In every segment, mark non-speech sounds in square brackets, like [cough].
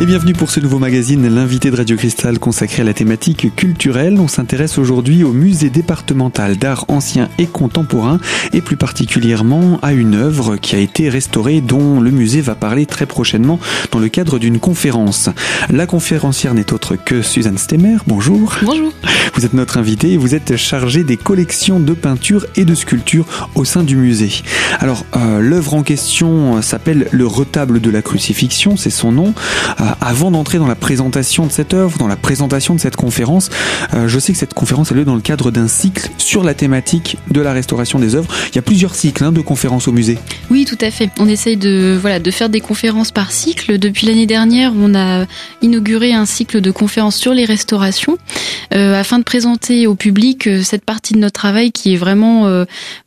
Et bienvenue pour ce nouveau magazine, l'invité de Radio Cristal consacré à la thématique culturelle. On s'intéresse aujourd'hui au musée départemental d'art ancien et contemporain et plus particulièrement à une œuvre qui a été restaurée dont le musée va parler très prochainement dans le cadre d'une conférence. La conférencière n'est autre que Suzanne Stemmer. Bonjour. Bonjour. Vous êtes notre invité et vous êtes chargée des collections de peintures et de sculptures au sein du musée. Alors, euh, l'œuvre en question s'appelle Le retable de la crucifixion, c'est son nom. Euh, avant d'entrer dans la présentation de cette œuvre, dans la présentation de cette conférence, euh, je sais que cette conférence a lieu dans le cadre d'un cycle sur la thématique de la restauration des œuvres. Il y a plusieurs cycles hein, de conférences au musée. Oui, tout à fait. On essaye de voilà de faire des conférences par cycle. Depuis l'année dernière, on a inauguré un cycle de conférences sur les restaurations euh, afin de présenter au public euh, cette partie de notre travail qui est vraiment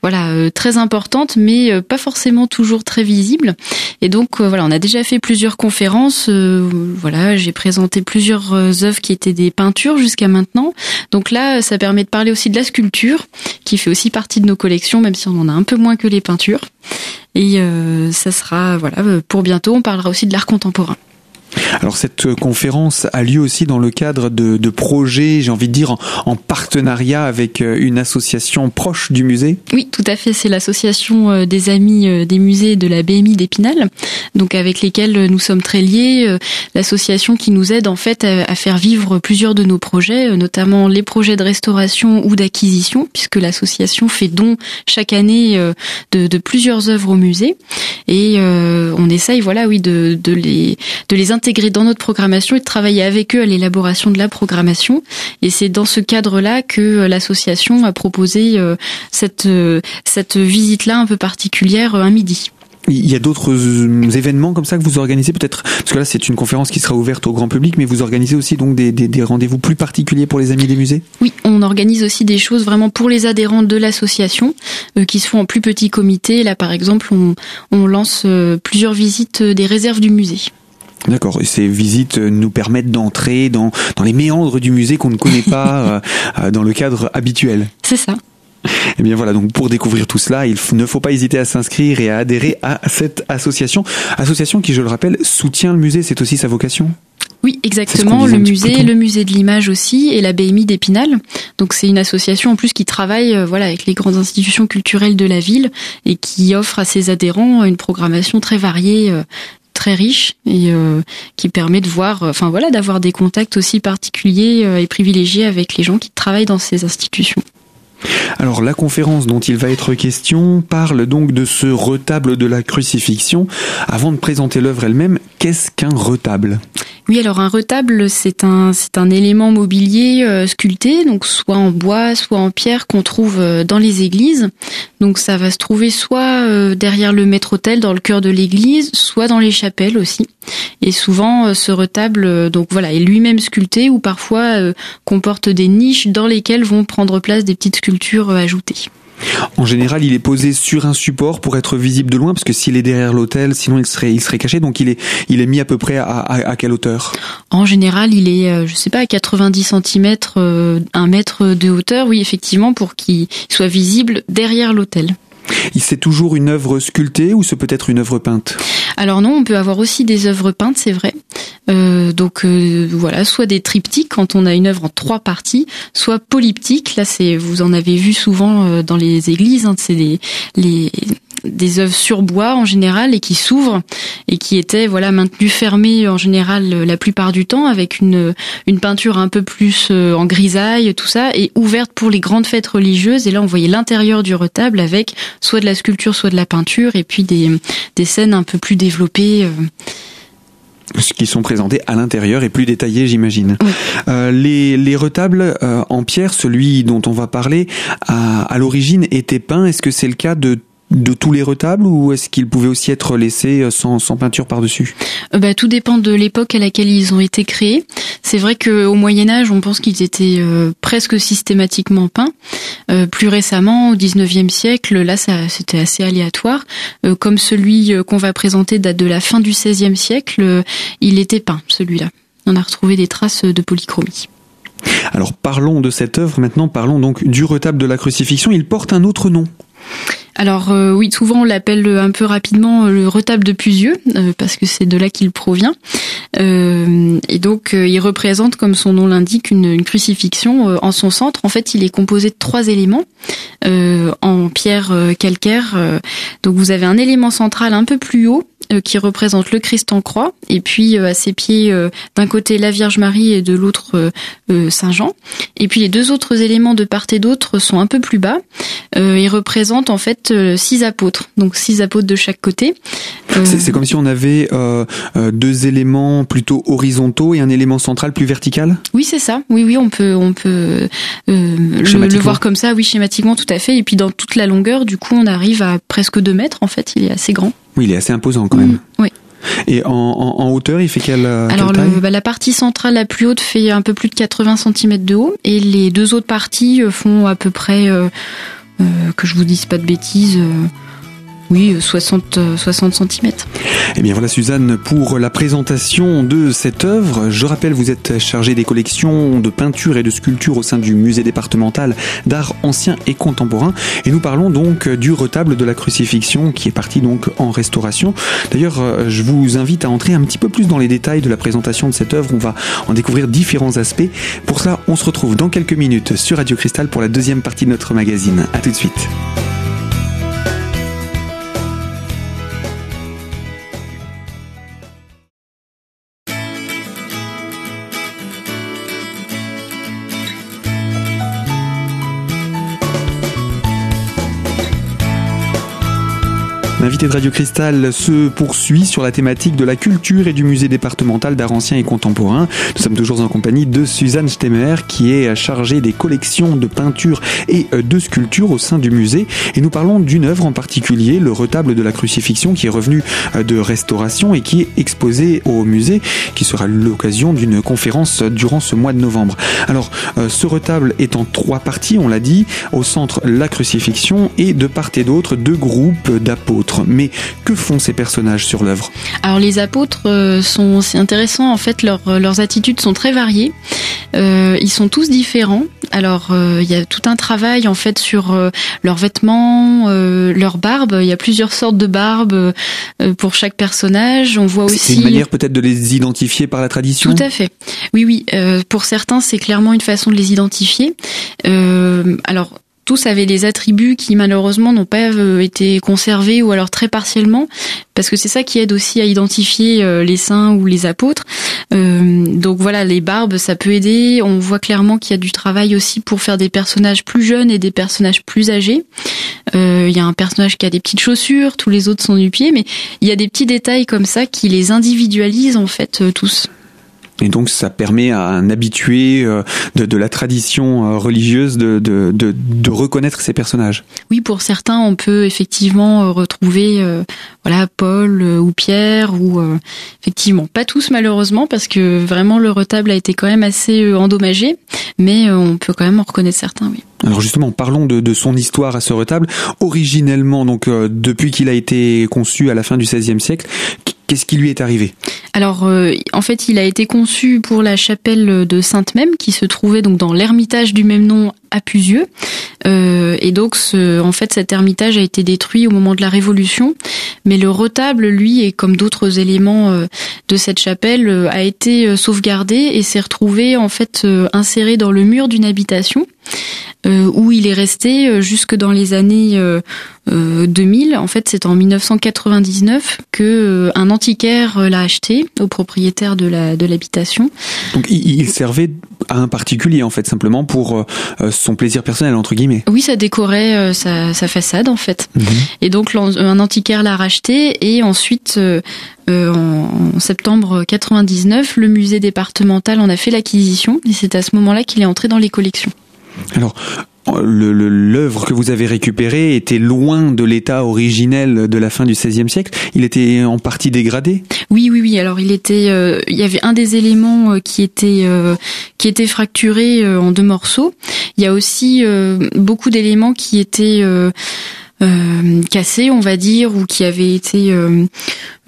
voilà très importante, mais pas forcément toujours très visible. Et donc voilà, on a déjà fait plusieurs conférences. Voilà, j'ai présenté plusieurs œuvres qui étaient des peintures jusqu'à maintenant. Donc là, ça permet de parler aussi de la sculpture, qui fait aussi partie de nos collections, même si on en a un peu moins que les peintures. Et euh, ça sera voilà pour bientôt. On parlera aussi de l'art contemporain. Alors cette conférence a lieu aussi dans le cadre de, de projets, j'ai envie de dire, en, en, partenariat avec euh, une association proche du musée. Oui, tout à fait. C'est l'association euh, des amis euh, des musées de la BMI d'Épinal, donc avec lesquels nous sommes très liés. L'association qui nous aide en fait à, faire vivre plusieurs de nos projets, notamment les projets de restauration ou d'acquisition, puisque l'association fait don chaque année de, de, plusieurs œuvres au musée. Et on essaye, voilà, oui, de, de les de les intégrer dans notre programmation et de travailler avec eux à l'élaboration de la programmation. Et c'est dans ce cadre-là que euh, l'association a proposé euh, cette, euh, cette visite-là un peu particulière un midi. Il y a d'autres événements comme ça que vous organisez peut-être? Parce que là c'est une conférence qui sera ouverte au grand public, mais vous organisez aussi donc des, des, des rendez-vous plus particuliers pour les amis des musées? Oui, on organise aussi des choses vraiment pour les adhérents de l'association euh, qui se font en plus petit comité. Là par exemple, on, on lance euh, plusieurs visites des réserves du musée. D'accord. Et ces visites nous permettent d'entrer dans, dans les méandres du musée qu'on ne connaît pas [laughs] euh, dans le cadre habituel. C'est ça. Et eh bien voilà, donc pour découvrir tout cela, il ne faut pas hésiter à s'inscrire et à adhérer à cette association. Association qui, je le rappelle, soutient le musée, c'est aussi sa vocation oui, exactement. Le musée, le musée de l'image aussi, et la BMI d'Épinal. Donc c'est une association en plus qui travaille, euh, voilà, avec les grandes institutions culturelles de la ville et qui offre à ses adhérents une programmation très variée euh, très riche et euh, qui permet de voir, enfin voilà, d'avoir des contacts aussi particuliers euh, et privilégiés avec les gens qui travaillent dans ces institutions. Alors la conférence dont il va être question parle donc de ce retable de la crucifixion. Avant de présenter l'œuvre elle-même, qu'est-ce qu'un retable? Oui, alors un retable, c'est un c'est un élément mobilier euh, sculpté, donc soit en bois, soit en pierre qu'on trouve euh, dans les églises. Donc ça va se trouver soit euh, derrière le maître-autel dans le cœur de l'église, soit dans les chapelles aussi. Et souvent ce retable donc voilà, est lui-même sculpté ou parfois comporte des niches dans lesquelles vont prendre place des petites sculptures ajoutées. En général, il est posé sur un support pour être visible de loin, parce que s'il est derrière l'hôtel, sinon il serait, il serait caché. Donc il est, il est mis à peu près à, à, quelle hauteur? En général, il est, je sais pas, à 90 cm, un mètre de hauteur, oui, effectivement, pour qu'il soit visible derrière l'hôtel. C'est toujours une œuvre sculptée ou c'est peut-être une œuvre peinte Alors non, on peut avoir aussi des œuvres peintes, c'est vrai. Euh, donc euh, voilà, soit des triptyques quand on a une œuvre en trois parties, soit polyptyques. Là, c'est vous en avez vu souvent euh, dans les églises. Hein, c'est les, les des œuvres sur bois en général et qui s'ouvrent et qui étaient voilà maintenues fermées en général la plupart du temps avec une une peinture un peu plus euh, en grisaille tout ça et ouverte pour les grandes fêtes religieuses et là on voyait l'intérieur du retable avec soit de la sculpture soit de la peinture et puis des des scènes un peu plus développées euh, qui sont présentés à l'intérieur et plus détaillés, j'imagine. Oui. Euh, les, les retables euh, en pierre, celui dont on va parler, à, à l'origine était peint. Est-ce que c'est le cas de de tous les retables ou est-ce qu'ils pouvaient aussi être laissés euh, sans, sans peinture par-dessus? Bah, Tout dépend de l'époque à laquelle ils ont été créés. C'est vrai qu'au Moyen Âge, on pense qu'ils étaient euh, presque systématiquement peints. Euh, plus récemment, au 19e siècle, là, ça, c'était assez aléatoire. Euh, comme celui euh, qu'on va présenter date de la fin du 16e siècle, euh, il était peint, celui-là. On a retrouvé des traces de polychromie. Alors parlons de cette œuvre maintenant, parlons donc du retable de la crucifixion. Il porte un autre nom. Alors oui, souvent on l'appelle un peu rapidement le retable de Pusieux parce que c'est de là qu'il provient. et donc il représente, comme son nom l'indique, une, crucifixion en son centre. En fait, il est composé de trois éléments en pierre calcaire. donc vous avez un élément central un peu plus haut euh, qui représente le Christ en croix, et puis euh, à ses pieds, euh, d'un côté la Vierge Marie et de l'autre Saint Jean. Et puis les deux autres éléments de part et d'autre sont un peu plus bas. ils représentent en fait six apôtres, donc six apôtres de chaque côté. C'est comme si on avait deux éléments plutôt horizontaux et un élément central plus vertical? Oui, c'est ça. Oui, oui, on peut, on peut le, le, voir comme ça. Oui, schématiquement, tout à fait. Et puis dans toute la longueur, du coup, on arrive à presque deux mètres. En fait, il est assez grand. Oui, il est assez imposant quand même. Mm, oui. Et en, en, hauteur, il fait quelle, Alors, taille? bah, la partie centrale la plus haute fait un peu plus de 80 cm de haut, et les deux autres parties euh, font à peu près, euh, euh, que je vous dise pas de bêtises, oui, 60, 60 cm. Eh bien voilà Suzanne pour la présentation de cette œuvre. Je rappelle, vous êtes chargée des collections de peinture et de sculpture au sein du musée départemental d'art ancien et contemporain. Et nous parlons donc du retable de la crucifixion qui est parti donc en restauration. D'ailleurs, euh, je vous invite à entrer un petit peu plus dans les détails de la présentation de cette œuvre. On va en découvrir différents aspects. Pour cela, on se retrouve dans quelques minutes sur Radio Cristal pour la deuxième partie de notre magazine. À tout de suite. L'invité de Radio Cristal se poursuit sur la thématique de la culture et du musée départemental d'art ancien et contemporain. Nous sommes toujours en compagnie de Suzanne Stemmer qui est chargée des collections de peinture et de sculpture au sein du musée. Et nous parlons d'une œuvre en particulier, le retable de la crucifixion qui est revenu de restauration et qui est exposé au musée, qui sera l'occasion d'une conférence durant ce mois de novembre. Alors, euh, ce retable est en trois parties, on l'a dit. Au centre, la crucifixion et de part et d'autre, deux groupes d'apôtres. Mais que font ces personnages sur l'œuvre? Alors les apôtres euh, sont c'est intéressant en fait leurs attitudes sont très variées. Euh, ils sont tous différents. Alors euh, il y a tout un travail en fait sur leurs vêtements, leur barbe. Il y a plusieurs sortes de barbes pour chaque personnage. On voit aussi. C'est une manière peut-être de les identifier par la tradition? Tout à fait. Oui oui. pour certains c'est clairement une façon de les identifier. alors tous avaient des attributs qui malheureusement n'ont pas euh, été conservés ou alors très partiellement, parce que c'est ça qui aide aussi à identifier euh, les saints ou les apôtres. Euh, donc voilà, les barbes, ça peut aider. On voit clairement qu'il y a du travail aussi pour faire des personnages plus jeunes et des personnages plus âgés. Il y a un personnage qui a des petites chaussures, tous les autres sont du pied, mais il y a des petits détails comme ça qui les individualisent en fait tous. Et donc ça permet à un habitué euh, de, de la tradition euh, religieuse de, de, de, de, reconnaître ces personnages. Oui, pour certains, on peut effectivement euh, retrouver voilà Paul ou Pierre ou effectivement pas tous malheureusement parce que vraiment le retable a été quand même assez endommagé, mais on peut quand même en reconnaître certains. Oui. Alors justement, parlons de, de, son histoire à ce retable. Originellement, donc depuis qu'il a été conçu à la fin du XVIe siècle, Qu'est-ce qui lui est arrivé? Alors, euh, en fait, il a été conçu pour la chapelle de Sainte-Même, qui se trouvait donc dans l'ermitage du même nom à Pusieux. Euh, et donc, ce, en fait, cet ermitage a été détruit au moment de la Révolution. Mais le retable, lui, et comme d'autres éléments euh, de cette chapelle, euh, a été sauvegardé et s'est retrouvé en fait inséré dans le mur d'une habitation. où il est resté jusque dans les années 2000. En fait, c'est en 1999 que un antiquaire l'a acheté au propriétaire de la de l'habitation. Donc, il servait à un particulier en fait, simplement pour son plaisir personnel entre guillemets. Oui, ça décorait euh, sa, façade en fait. Mhm. Et donc un antiquaire l'a racheté et ensuite euh, euh, en, septembre 99, le musée départemental en a fait l'acquisition et c'est à ce moment-là qu'il est entré dans les collections. Alors, l'œuvre que vous avez récupérée était loin de l'état originel de la fin du XVIe siècle. Il était en partie dégradé. Oui, oui, oui. Alors il était, euh, il y avait un des éléments euh, qui était euh, qui était fracturé en deux morceaux. Il y a aussi beaucoup d'éléments qui étaient euh, cassé, on va dire, ou qui avait été euh,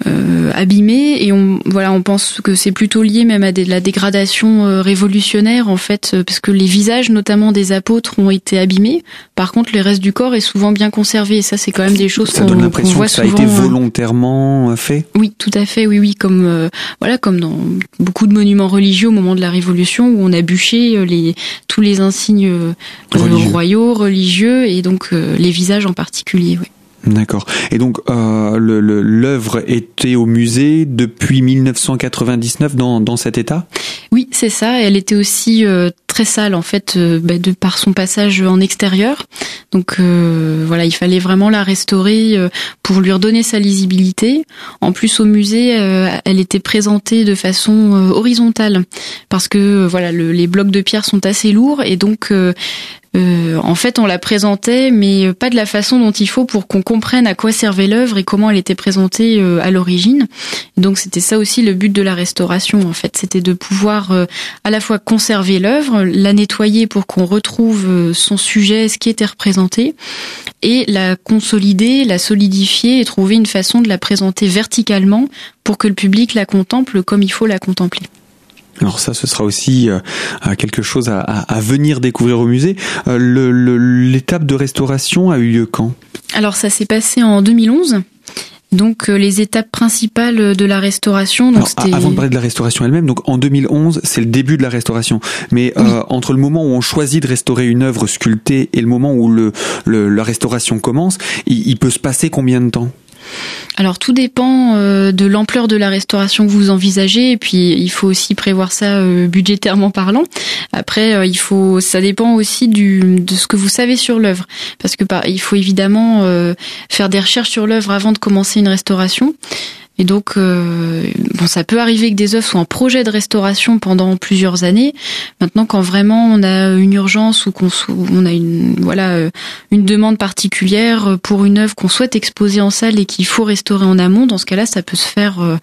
euh, abîmé. Et on voilà, on pense que c'est plutôt lié même à de la dégradation euh, révolutionnaire en fait, euh, parce que les visages, notamment des apôtres, ont été abîmés. Par contre, le reste du corps est souvent bien conservé. Et ça, c'est quand même des choses Ça qu'on l'impression voit que ça a souvent. été euh, volontairement fait. oui, tout à fait, oui, oui, comme euh, voilà, comme dans beaucoup de monuments religieux au moment de la Révolution où on a bûché les tous les insignes euh, Religieux. royaux, religieux et donc euh, les visages en particulier. Oui. D'accord. Et donc euh, l'œuvre était au musée depuis 1999 dans, dans cet état? Oui, c'est ça. Elle était aussi euh, très sale en fait, euh, bah, de par son passage en extérieur. Donc voilà, il fallait vraiment la restaurer pour lui redonner sa lisibilité. En plus, au musée, elle était présentée de façon horizontale parce que voilà, le- les blocs de pierre sont assez lourds et donc euh, en fait, on la présentait, mais pas de la façon dont il faut pour qu'on comprenne à quoi servait l'œuvre et comment elle était présentée euh, à l'origine. Donc, c'était ça aussi le but de la restauration. En fait, c'était de pouvoir euh, à la fois conserver l'œuvre, la nettoyer pour qu'on retrouve son sujet, ce qui était représenté, et la consolider, la solidifier et trouver une façon de la présenter verticalement pour que le public la contemple comme il faut la contempler. Alors ça, ce sera aussi euh, quelque chose à, à- à venir découvrir au musée. Euh, le- le- L'étape de restauration a eu lieu quand? Alors ça s'est passé en 2011. Donc euh, les étapes principales de la restauration, donc Alors, Avant de parler de la restauration elle-même, donc en 2011, c'est le début de la restauration. Mais euh, entre le moment où on choisit de restaurer une œuvre sculptée et le moment où le, le- la restauration commence, il, il peut se passer combien de temps? Alors tout dépend euh, de l'ampleur de la restauration que vous envisagez et puis il faut aussi prévoir ça euh, budgétairement parlant. Après euh, il faut ça dépend aussi du de ce que vous savez sur l'œuvre parce que il faut évidemment euh, faire des recherches sur l'œuvre avant de commencer une restauration. Et donc, euh, bon, ça peut arriver que des œuvres soient en projet de restauration pendant plusieurs années. Maintenant, quand vraiment on a une urgence ou qu'on a une voilà euh, une demande particulière pour une œuvre qu'on souhaite exposer en salle et qu'il faut restaurer en amont, dans ce cas-là, ça peut se faire euh,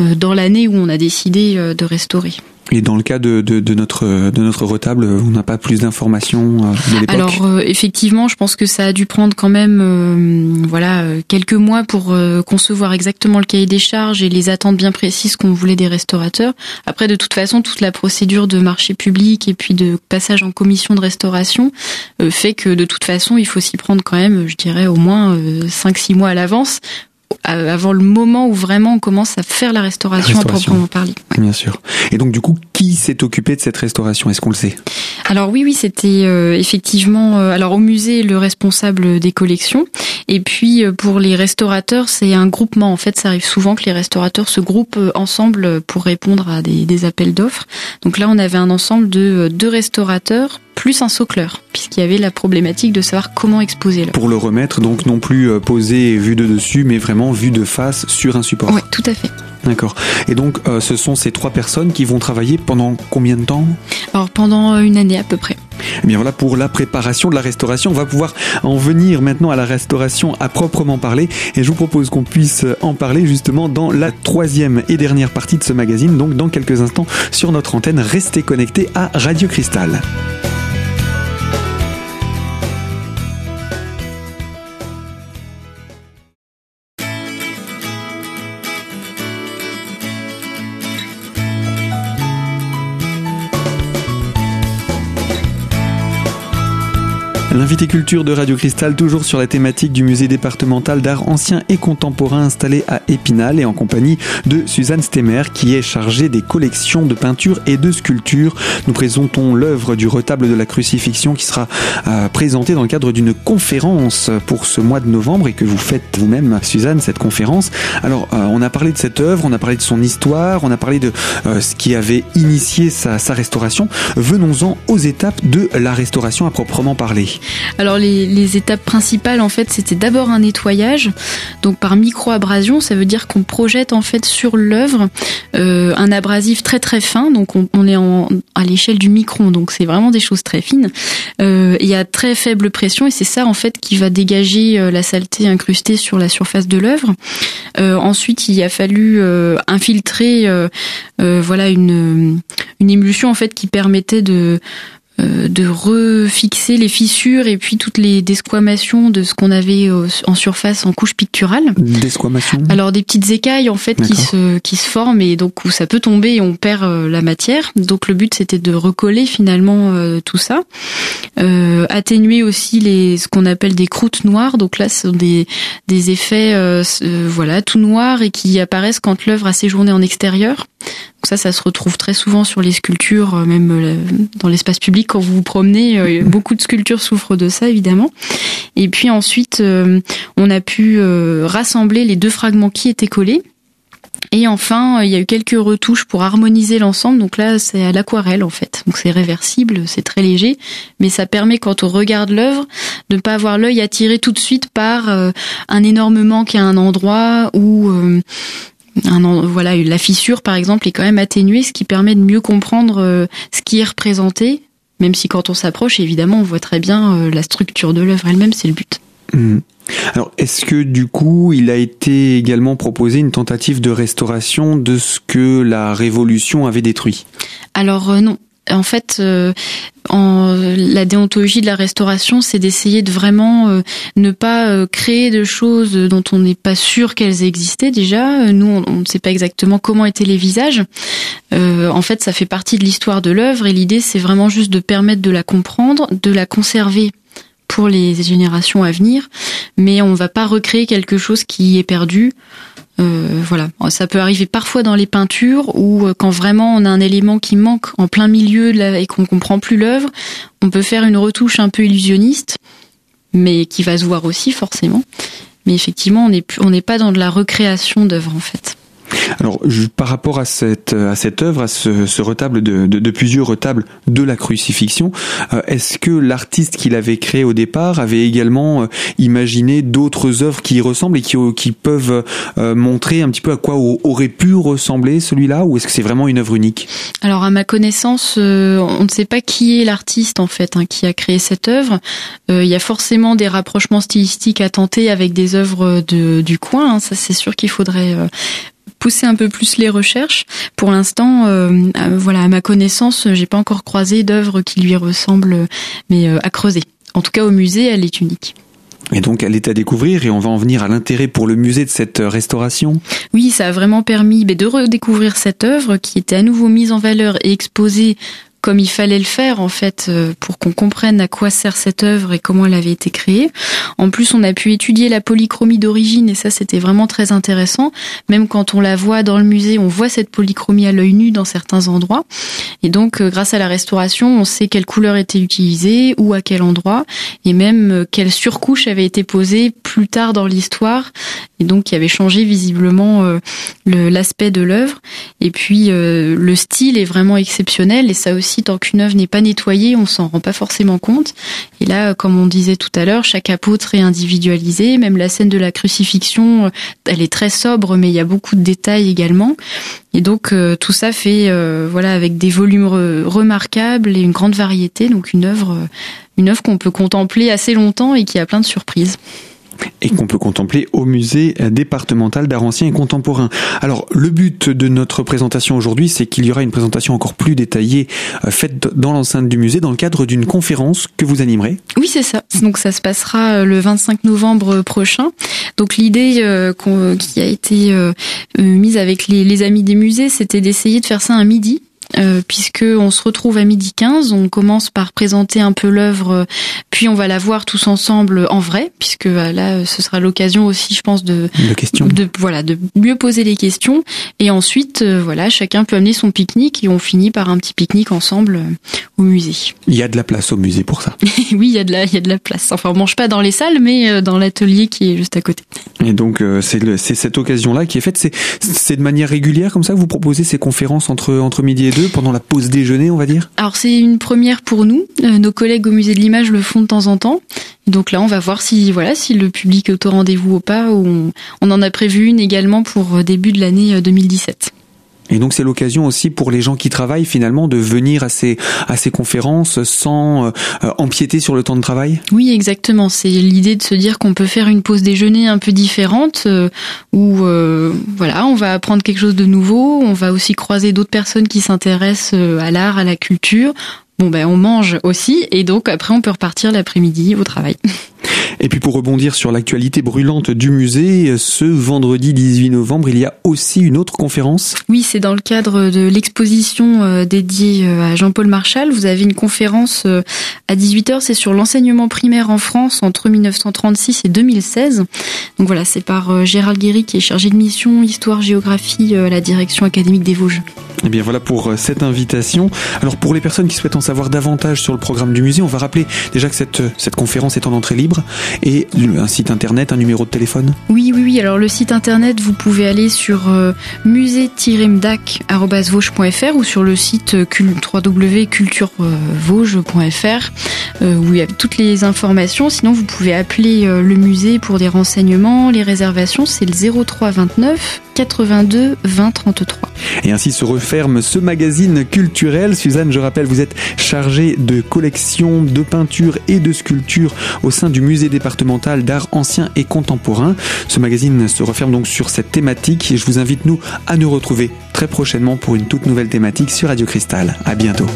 euh, dans l'année où on a décidé de restaurer. Et dans le cas de, de, de notre de notre retable, on n'a pas plus d'informations euh, de l'époque. Alors euh, effectivement, je pense que ça a dû prendre quand même euh, voilà euh, quelques mois pour euh, concevoir exactement le cahier des charges et les attentes bien précises qu'on voulait des restaurateurs. Après, de toute façon, toute la procédure de marché public et puis de passage en commission de restauration euh, fait que de toute façon, il faut s'y prendre quand même, je dirais au moins euh, 5-6 mois à l'avance avant le moment où vraiment on commence à faire la restauration, La restauration. à proprement parler. Ouais. Bien sûr. Et donc du coup, qui s'est occupé de cette restauration? Est-ce qu'on le sait? Alors oui, oui, c'était euh, effectivement. euh, alors au musée, le responsable des collections, et puis euh, pour les restaurateurs, c'est un groupement. En fait, ça arrive souvent que les restaurateurs se groupent euh, ensemble pour répondre à des, des appels d'offres. Donc là, on avait un ensemble de euh, deux restaurateurs plus un socleur, puisqu'il y avait la problématique de savoir comment exposer l'œuvre. Pour le remettre, donc non plus euh, posé et vu de dessus, mais vraiment vu de face sur un support. Oui, tout à fait. D'accord. Et donc, euh, ce sont ces trois personnes qui vont travailler pendant combien de temps? Alors pendant euh, une année à peu près. Eh bien voilà pour la préparation de la restauration. On va pouvoir en venir maintenant à la restauration à proprement parler. Et je vous propose qu'on puisse en parler justement dans la troisième et dernière partie de ce magazine. Donc dans quelques instants sur notre antenne, restez connectés à Radio Cristal. L'invité culture de Radio Cristal, toujours sur la thématique du musée départemental d'art ancien et contemporain installé à Épinal et en compagnie de Suzanne Stemmer qui est chargée des collections de peintures et de sculptures. Nous présentons l'œuvre du retable de la crucifixion qui sera euh, présentée dans le cadre d'une conférence pour ce mois de novembre et que vous faites vous-même, Suzanne, cette conférence. Alors, euh, on a parlé de cette œuvre, on a parlé de son histoire, on a parlé de euh, ce qui avait initié sa restauration. Venons-en aux étapes de la restauration à proprement parler. Alors les, étapes principales en fait c'était d'abord un nettoyage. Donc par micro-abrasion ça veut dire qu'on projette en fait sur l'œuvre euh, un abrasif très très fin. Donc on, est à l'échelle du micron donc c'est vraiment des choses très fines. Euh, et à très faible pression et c'est ça en fait qui va dégager euh, la saleté incrustée sur la surface de l'œuvre. Euh, ensuite il a fallu infiltrer voilà une, une émulsion en fait qui permettait de de refixer les fissures et puis toutes les desquamations de ce qu'on avait en surface en couche picturale. Desquamations Alors des petites écailles en fait qui se qui se forment et donc où ça peut tomber et on perd la matière. Donc le but c'était de recoller finalement tout ça, atténuer aussi les ce qu'on appelle des croûtes noires. Donc là ce sont des des effets voilà tout noirs et qui apparaissent quand l'œuvre a séjourné en extérieur. Ça, ça se retrouve très souvent sur les sculptures, euh, même euh, dans l'espace public quand vous vous promenez. Euh, beaucoup de sculptures souffrent de ça, évidemment. Et puis ensuite, on a pu rassembler les deux fragments qui étaient collés. Et enfin, il y a eu quelques retouches pour harmoniser l'ensemble. Donc là, c'est à l'aquarelle en fait. Donc c'est réversible, c'est très léger, mais ça permet quand on regarde l'œuvre de ne pas avoir l'œil attiré tout de suite par un énorme manque à un endroit ou voilà, la fissure par exemple est quand même atténuée, ce qui permet de mieux comprendre euh, ce qui est représenté, même si quand on s'approche, évidemment, on voit très bien euh, la structure de l'œuvre elle-même, c'est le but. Mmh. Alors, est-ce que du coup, il a été également proposé une tentative de restauration de ce que la Révolution avait détruit? Alors euh, non, en fait, euh, la déontologie de la restauration, c'est d'essayer de vraiment euh, ne pas euh, créer de choses dont on n'est pas sûr qu'elles existaient déjà. Nous, on, ne sait pas exactement comment étaient les visages. en fait, ça fait partie de l'histoire de l'œuvre et l'idée, c'est vraiment juste de permettre de la comprendre, de la conserver pour les générations à venir, mais on ne va pas recréer quelque chose qui est perdu. Euh, voilà, ça peut arriver parfois dans les peintures ou euh, quand vraiment on a un élément qui manque en plein milieu et qu'on comprend plus l'œuvre, on peut faire une retouche un peu illusionniste, mais qui va se voir aussi forcément. Mais effectivement, on n'est on n'est pas dans de la recréation d'œuvre en fait. Alors, par rapport à cette à cette œuvre, à ce, ce retable de, de, plusieurs retables de la crucifixion, euh, est-ce que l'artiste qui l'avait créé au départ avait également euh, imaginé d'autres œuvres qui y ressemblent et qui, qui peuvent euh, montrer un petit peu à quoi aurait pu ressembler celui-là, ou est-ce que c'est vraiment une œuvre unique? Alors, à ma connaissance, on ne sait pas qui est l'artiste en fait hein, qui a créé cette œuvre. Il y a forcément des rapprochements stylistiques à tenter avec des œuvres de, du coin. Hein, ça, c'est sûr qu'il faudrait pousser un peu plus les recherches. Pour l'instant, euh, voilà, à ma connaissance, j'ai pas encore croisé d'œuvre qui lui ressemble, mais euh, à creuser. En tout cas, au musée, elle est unique. Et donc elle est à découvrir et on va en venir à l'intérêt pour le musée de cette euh, restauration. Oui, ça a vraiment permis de redécouvrir cette œuvre qui était à nouveau mise en valeur et exposée comme il fallait le faire en fait euh, pour qu'on comprenne à quoi sert cette œuvre et comment elle avait été créée. En plus, on a pu étudier la polychromie d'origine et ça c'était vraiment très intéressant. Même quand on la voit dans le musée, on voit cette polychromie à l'œil nu dans certains endroits. Et donc, euh, grâce à la restauration, on sait quelle couleur était utilisée, ou à quel endroit, et même euh, quelle surcouche avait été posée plus tard dans l'histoire, et donc qui avait changé visiblement l'aspect de l'œuvre. Et puis, le style est vraiment exceptionnel et ça aussi tant qu'une œuvre n'est pas nettoyée, on s'en rend pas forcément compte. Et là, comme on disait tout à l'heure, chaque apôtre est individualisé. Même la scène de la crucifixion, euh, elle est très sobre, mais il y a beaucoup de détails également. Et donc euh, tout ça fait, euh, voilà, avec des volumes remarquables et une grande variété. Donc une œuvre, une œuvre qu'on peut contempler assez longtemps et qui a plein de surprises et qu'on peut contempler au musée départemental d'art ancien et contemporain. Alors, le but de notre présentation aujourd'hui, c'est qu'il y aura une présentation encore plus détaillée euh, faite dans l'enceinte du musée dans le cadre d'une conférence que vous animerez. Oui, c'est ça. Donc ça se passera euh, le 25 novembre prochain. Donc l'idée euh, qui a été mise avec les amis des musées, c'était d'essayer de faire ça un midi euh, puisque on se retrouve à midi 15, on commence par présenter un peu l'œuvre, puis on va la voir tous ensemble en vrai, puisque euh, là ce sera l'occasion aussi, je pense, de, de, voilà de mieux poser les questions, et ensuite euh, voilà chacun peut amener son pique-nique et on finit par un petit pique-nique ensemble au musée. Il y a de la place au musée pour ça. [laughs] oui, il y a de la il y a de la place. Enfin, on mange pas dans les salles, mais dans l'atelier qui est juste à côté. Et donc c'est c'est cette occasion là qui est faite. C'est c'est de manière régulière comme ça que vous proposez ces conférences entre entre midi et deux pendant la pause déjeuner, on va dire? Alors c'est une première pour nous. Euh, nos collègues au musée de l'image le font de temps en temps. Donc là, on va voir si voilà si le public est au rendez-vous ou pas. On, on en a prévu une également pour euh, début de l'année 2017. Euh, et donc c'est l'occasion aussi pour les gens qui travaillent finalement de venir à ces à ces conférences sans euh, empiéter sur le temps de travail? Oui, exactement. C'est l'idée de se dire qu'on peut faire une pause déjeuner un peu différente euh, où euh, voilà, on va apprendre quelque chose de nouveau, on va aussi croiser d'autres personnes qui s'intéressent à l'art, à la culture bon ben on mange aussi et donc après on peut repartir l'après-midi au travail. [laughs] Et puis pour rebondir sur l'actualité brûlante du musée, ce vendredi 18 novembre, il y a aussi une autre conférence. Oui, c'est dans le cadre de l'exposition euh, dédiée euh, à Jean-Paul Marchal. Vous avez une conférence euh, à 18h, c'est sur l'enseignement primaire en France entre 1936 et 2016. Donc voilà, c'est par Gérald Guéry qui est chargé de mission Histoire-Géographie à la direction académique des Vosges. Et eh bien voilà pour cette invitation. Alors pour les personnes qui souhaitent en savoir davantage sur le programme du musée, on va rappeler déjà que cette, cette conférence est en entrée libre et un site internet, un numéro de téléphone Oui, oui, oui. Alors le site internet, vous pouvez aller sur euh, musée-mdac.vosges.fr ou sur le site euh, www.culturevosges.fr euh, où il y a toutes les informations. Sinon, vous pouvez appeler le musée pour des renseignements. Les réservations, c'est le 03 29 82 20 33. Et ainsi se referme ce magazine culturel. Suzanne, je rappelle, vous êtes chargée de collection de peintures et de sculptures au sein du musée départemental d'art ancien et contemporain. Ce magazine se referme donc sur cette thématique et je vous invite nous à nous retrouver très prochainement pour une toute nouvelle thématique sur Radio Cristal. À bientôt.